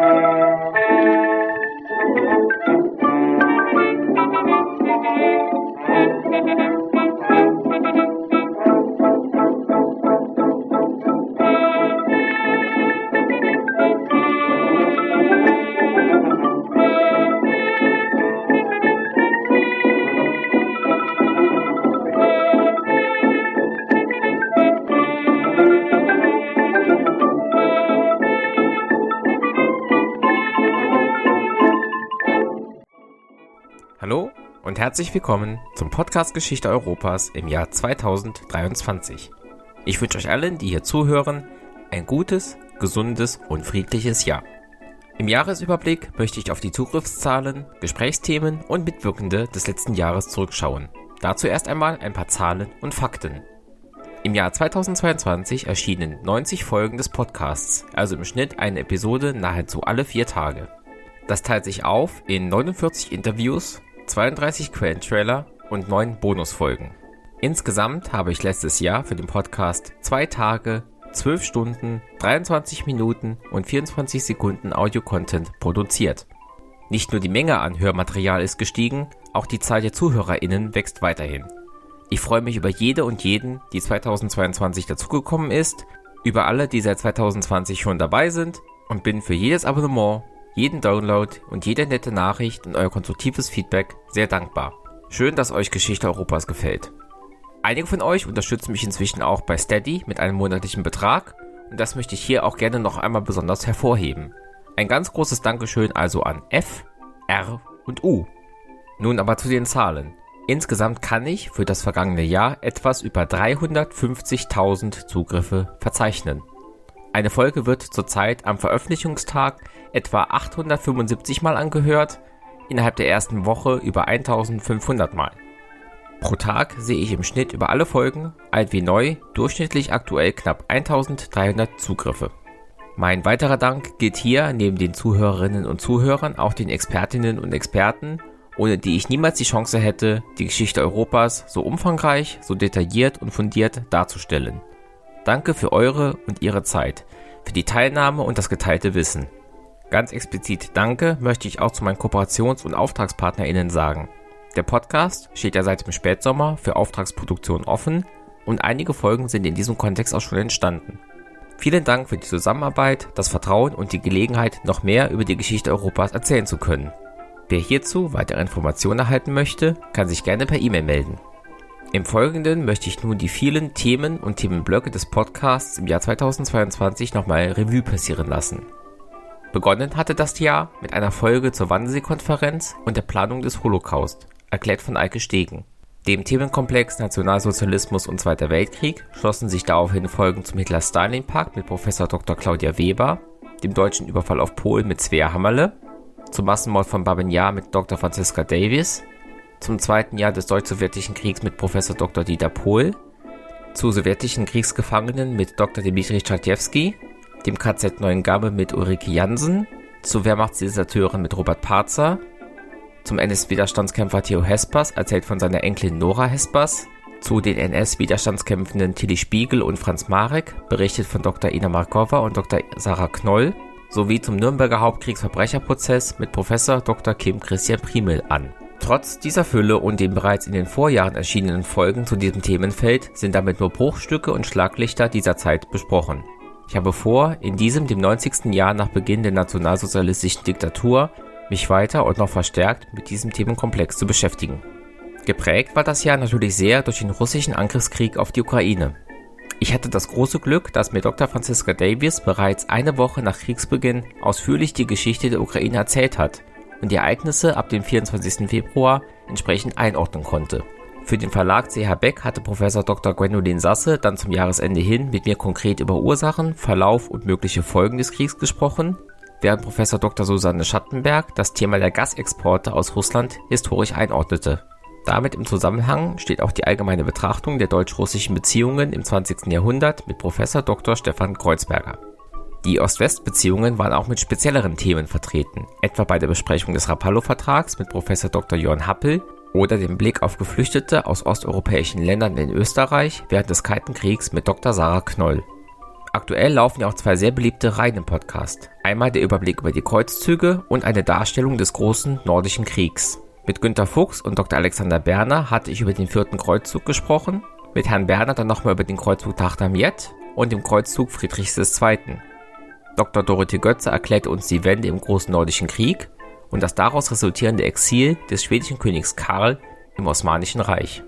Thank you. Herzlich willkommen zum Podcast Geschichte Europas im Jahr 2023. Ich wünsche euch allen, die hier zuhören, ein gutes, gesundes und friedliches Jahr. Im Jahresüberblick möchte ich auf die Zugriffszahlen, Gesprächsthemen und Mitwirkende des letzten Jahres zurückschauen. Dazu erst einmal ein paar Zahlen und Fakten. Im Jahr 2022 erschienen 90 Folgen des Podcasts, also im Schnitt eine Episode nahezu alle vier Tage. Das teilt sich auf in 49 Interviews, 32 Quellentrailer und 9 Bonusfolgen. Insgesamt habe ich letztes Jahr für den Podcast 2 Tage, 12 Stunden, 23 Minuten und 24 Sekunden Audio-Content produziert. Nicht nur die Menge an Hörmaterial ist gestiegen, auch die Zahl der ZuhörerInnen wächst weiterhin. Ich freue mich über jede und jeden, die 2022 dazugekommen ist, über alle, die seit 2020 schon dabei sind und bin für jedes Abonnement jeden Download und jede nette Nachricht und euer konstruktives Feedback sehr dankbar. Schön, dass euch Geschichte Europas gefällt. Einige von euch unterstützen mich inzwischen auch bei Steady mit einem monatlichen Betrag und das möchte ich hier auch gerne noch einmal besonders hervorheben. Ein ganz großes Dankeschön also an F, R und U. Nun aber zu den Zahlen. Insgesamt kann ich für das vergangene Jahr etwas über 350.000 Zugriffe verzeichnen. Eine Folge wird zurzeit am Veröffentlichungstag etwa 875 Mal angehört, innerhalb der ersten Woche über 1500 Mal. Pro Tag sehe ich im Schnitt über alle Folgen, alt wie neu, durchschnittlich aktuell knapp 1300 Zugriffe. Mein weiterer Dank gilt hier neben den Zuhörerinnen und Zuhörern auch den Expertinnen und Experten, ohne die ich niemals die Chance hätte, die Geschichte Europas so umfangreich, so detailliert und fundiert darzustellen. Danke für eure und ihre Zeit, für die Teilnahme und das geteilte Wissen. Ganz explizit Danke möchte ich auch zu meinen Kooperations- und AuftragspartnerInnen sagen. Der Podcast steht ja seit dem Spätsommer für Auftragsproduktion offen und einige Folgen sind in diesem Kontext auch schon entstanden. Vielen Dank für die Zusammenarbeit, das Vertrauen und die Gelegenheit, noch mehr über die Geschichte Europas erzählen zu können. Wer hierzu weitere Informationen erhalten möchte, kann sich gerne per E-Mail melden. Im Folgenden möchte ich nun die vielen Themen und Themenblöcke des Podcasts im Jahr 2022 nochmal Revue passieren lassen. Begonnen hatte das Jahr mit einer Folge zur Wannsee-Konferenz und der Planung des Holocaust, erklärt von Eike Stegen. Dem Themenkomplex Nationalsozialismus und Zweiter Weltkrieg schlossen sich daraufhin Folgen zum Hitler-Stalin-Pakt mit Professor Dr. Claudia Weber, dem deutschen Überfall auf Polen mit Svea Hammerle, zum Massenmord von Babinjar mit Dr. Franziska Davis zum zweiten Jahr des Deutsch-Sowjetischen Kriegs mit Professor Dr. Dieter Pohl, zu sowjetischen Kriegsgefangenen mit Dr. Dmitri Tschadjewski, dem KZ Neuengamme mit Ulrike Jansen, zu Wehrmachtsdeserteuren mit Robert Parzer, zum NS-Widerstandskämpfer Theo Hespers, erzählt von seiner Enkelin Nora Hespers, zu den NS-Widerstandskämpfenden Tilly Spiegel und Franz Marek, berichtet von Dr. Ina Markova und Dr. Sarah Knoll, sowie zum Nürnberger Hauptkriegsverbrecherprozess mit Professor Dr. Kim Christian Primel an. Trotz dieser Fülle und den bereits in den Vorjahren erschienenen Folgen zu diesem Themenfeld sind damit nur Bruchstücke und Schlaglichter dieser Zeit besprochen. Ich habe vor, in diesem dem 90. Jahr nach Beginn der nationalsozialistischen Diktatur mich weiter und noch verstärkt mit diesem Themenkomplex zu beschäftigen. Geprägt war das Jahr natürlich sehr durch den russischen Angriffskrieg auf die Ukraine. Ich hatte das große Glück, dass mir Dr. Franziska Davis bereits eine Woche nach Kriegsbeginn ausführlich die Geschichte der Ukraine erzählt hat und die Ereignisse ab dem 24. Februar entsprechend einordnen konnte. Für den Verlag CH Beck hatte Professor Dr. Gwendolin Sasse dann zum Jahresende hin mit mir konkret über Ursachen, Verlauf und mögliche Folgen des Kriegs gesprochen, während Professor Dr. Susanne Schattenberg das Thema der Gasexporte aus Russland historisch einordnete. Damit im Zusammenhang steht auch die allgemeine Betrachtung der deutsch-russischen Beziehungen im 20. Jahrhundert mit Professor Dr. Stefan Kreuzberger. Die Ost-West-Beziehungen waren auch mit spezielleren Themen vertreten, etwa bei der Besprechung des Rapallo-Vertrags mit Professor Dr. Jörn Happel oder dem Blick auf Geflüchtete aus osteuropäischen Ländern in Österreich während des Kalten Kriegs mit Dr. Sarah Knoll. Aktuell laufen ja auch zwei sehr beliebte Reihen im Podcast. Einmal der Überblick über die Kreuzzüge und eine Darstellung des großen Nordischen Kriegs. Mit Günter Fuchs und Dr. Alexander Berner hatte ich über den vierten Kreuzzug gesprochen, mit Herrn Berner dann nochmal über den Kreuzzug Tachtamiet und dem Kreuzzug Friedrichs II. Dr. Dorothee Götze erklärte uns die Wende im Großen Nordischen Krieg und das daraus resultierende Exil des schwedischen Königs Karl im Osmanischen Reich.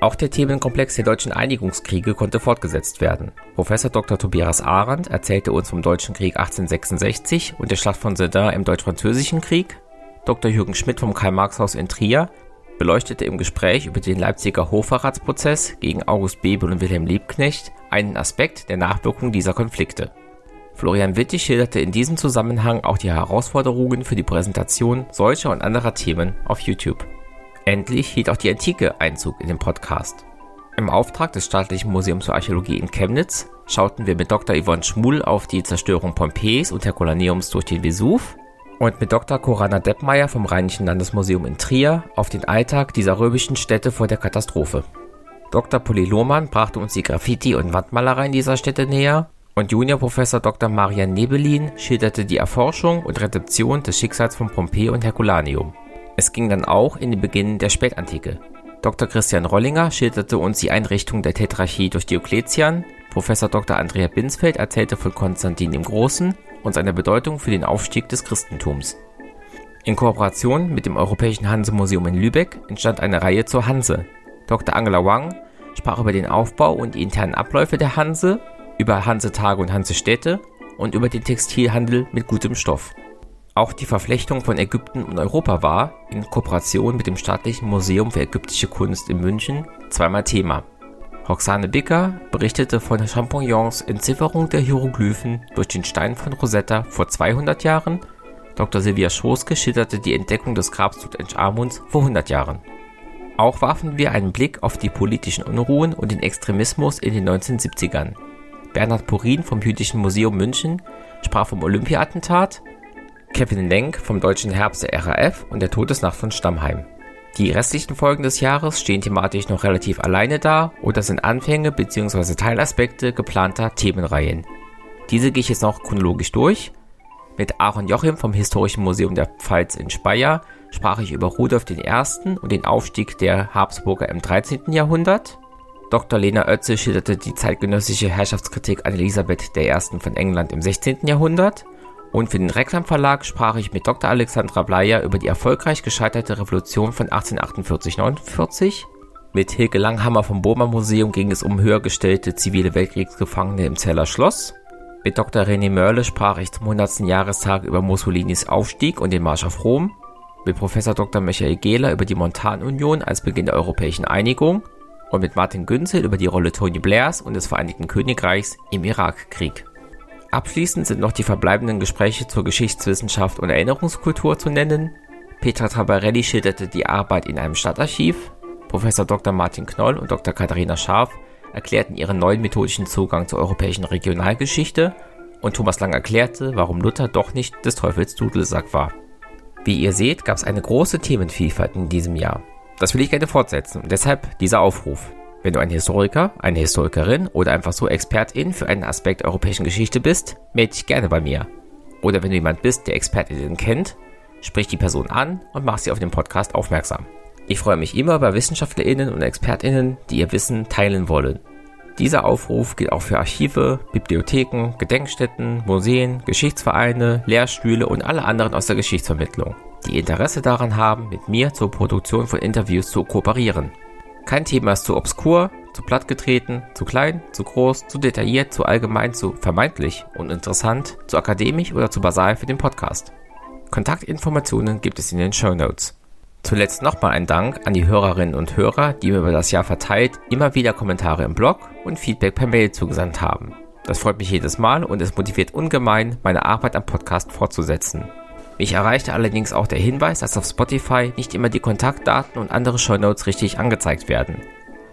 Auch der Themenkomplex der deutschen Einigungskriege konnte fortgesetzt werden. Professor Dr. Tobias Arendt erzählte uns vom Deutschen Krieg 1866 und der Schlacht von Sedan im Deutsch-Französischen Krieg. Dr. Jürgen Schmidt vom Karl-Marx-Haus in Trier beleuchtete im Gespräch über den Leipziger Hochverratsprozess gegen August Bebel und Wilhelm Liebknecht einen Aspekt der Nachwirkungen dieser Konflikte. Florian Wittig schilderte in diesem Zusammenhang auch die Herausforderungen für die Präsentation solcher und anderer Themen auf YouTube. Endlich hielt auch die Antike Einzug in den Podcast. Im Auftrag des Staatlichen Museums für Archäologie in Chemnitz schauten wir mit Dr. Yvonne Schmuhl auf die Zerstörung Pompeis und Herkulaneums durch den Vesuv und mit Dr. Corana Deppmeier vom Rheinischen Landesmuseum in Trier auf den Alltag dieser römischen Städte vor der Katastrophe. Dr. Polly Lohmann brachte uns die Graffiti- und Wandmalereien dieser Städte näher und Juniorprofessor Dr. Marian Nebelin schilderte die Erforschung und Rezeption des Schicksals von Pompeji und Herculaneum. Es ging dann auch in den Beginn der Spätantike. Dr. Christian Rollinger schilderte uns die Einrichtung der Tetrarchie durch Diokletian, Professor Dr. Andrea Binsfeld erzählte von Konstantin dem Großen und seiner Bedeutung für den Aufstieg des Christentums. In Kooperation mit dem Europäischen Hanse-Museum in Lübeck entstand eine Reihe zur Hanse. Dr. Angela Wang sprach über den Aufbau und die internen Abläufe der Hanse, über Hansetage und Hansestädte und über den Textilhandel mit gutem Stoff. Auch die Verflechtung von Ägypten und Europa war, in Kooperation mit dem Staatlichen Museum für ägyptische Kunst in München, zweimal Thema. Roxane Bicker berichtete von Champignons Entzifferung der Hieroglyphen durch den Stein von Rosetta vor 200 Jahren, Dr. Silvia Schoske schilderte die Entdeckung des Grabs Tutanchamuns vor 100 Jahren. Auch warfen wir einen Blick auf die politischen Unruhen und den Extremismus in den 1970ern. Bernhard Purin vom Jüdischen Museum München sprach vom Olympia-Attentat Kevin Lenk vom Deutschen Herbst der RAF und der Todesnacht von Stammheim. Die restlichen Folgen des Jahres stehen thematisch noch relativ alleine da oder sind Anfänge bzw. Teilaspekte geplanter Themenreihen. Diese gehe ich jetzt noch chronologisch durch. Mit Aaron Jochim vom Historischen Museum der Pfalz in Speyer sprach ich über Rudolf I. und den Aufstieg der Habsburger im 13. Jahrhundert. Dr. Lena Oetze schilderte die zeitgenössische Herrschaftskritik an Elisabeth I. von England im 16. Jahrhundert. Und für den Reklamverlag sprach ich mit Dr. Alexandra Bleier über die erfolgreich gescheiterte Revolution von 1848-49. Mit Hilke Langhammer vom Bohmer Museum ging es um höher gestellte zivile Weltkriegsgefangene im Zeller Schloss. Mit Dr. René Mörle sprach ich zum 100. Jahrestag über Mussolinis Aufstieg und den Marsch auf Rom. Mit Professor Dr. Michael Gehler über die Montanunion als Beginn der europäischen Einigung. Und mit Martin Günzel über die Rolle Tony Blairs und des Vereinigten Königreichs im Irakkrieg. Abschließend sind noch die verbleibenden Gespräche zur Geschichtswissenschaft und Erinnerungskultur zu nennen. Petra Tabarelli schilderte die Arbeit in einem Stadtarchiv. Professor Dr. Martin Knoll und Dr. Katharina Scharf erklärten ihren neuen methodischen Zugang zur europäischen Regionalgeschichte und Thomas Lang erklärte, warum Luther doch nicht des Teufels Dudelsack war. Wie ihr seht, gab es eine große Themenvielfalt in diesem Jahr. Das will ich gerne fortsetzen und deshalb dieser Aufruf. Wenn du ein Historiker, eine Historikerin oder einfach so Expertin für einen Aspekt europäischen Geschichte bist, melde dich gerne bei mir. Oder wenn du jemand bist, der Expertinnen kennt, sprich die Person an und mach sie auf den Podcast aufmerksam. Ich freue mich immer über WissenschaftlerInnen und ExpertInnen, die ihr Wissen teilen wollen. Dieser Aufruf gilt auch für Archive, Bibliotheken, Gedenkstätten, Museen, Geschichtsvereine, Lehrstühle und alle anderen aus der Geschichtsvermittlung, die Interesse daran haben, mit mir zur Produktion von Interviews zu kooperieren. Kein Thema ist zu obskur, zu plattgetreten, zu klein, zu groß, zu detailliert, zu allgemein, zu vermeintlich und interessant, zu akademisch oder zu basal für den Podcast. Kontaktinformationen gibt es in den Show Notes. Zuletzt nochmal ein Dank an die Hörerinnen und Hörer, die mir über das Jahr verteilt immer wieder Kommentare im Blog und Feedback per Mail zugesandt haben. Das freut mich jedes Mal und es motiviert ungemein, meine Arbeit am Podcast fortzusetzen. Mich erreichte allerdings auch der Hinweis, dass auf Spotify nicht immer die Kontaktdaten und andere Shownotes richtig angezeigt werden.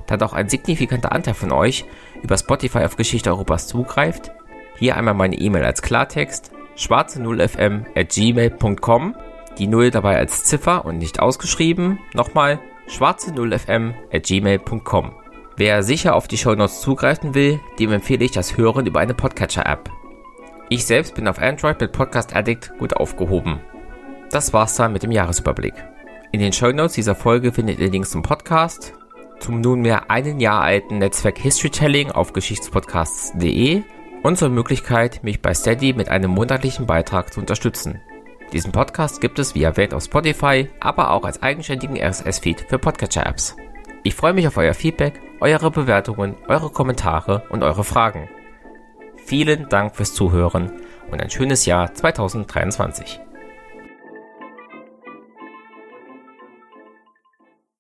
Da doch ein signifikanter Anteil von euch über Spotify auf Geschichte Europas zugreift, hier einmal meine E-Mail als Klartext schwarze0fm at gmail.com, die 0 dabei als Ziffer und nicht ausgeschrieben, nochmal schwarze0fm at gmail.com. Wer sicher auf die Shownotes zugreifen will, dem empfehle ich das Hören über eine Podcatcher-App. Ich selbst bin auf Android mit Podcast Addict gut aufgehoben. Das war's dann mit dem Jahresüberblick. In den Shownotes dieser Folge findet ihr Links zum Podcast, zum nunmehr einen Jahr alten Netzwerk Historytelling auf geschichtspodcasts.de und zur Möglichkeit, mich bei Steady mit einem monatlichen Beitrag zu unterstützen. Diesen Podcast gibt es wie erwähnt auf Spotify, aber auch als eigenständigen RSS-Feed für Podcatcher-Apps. Ich freue mich auf euer Feedback, eure Bewertungen, eure Kommentare und eure Fragen. Vielen Dank fürs Zuhören und ein schönes Jahr 2023.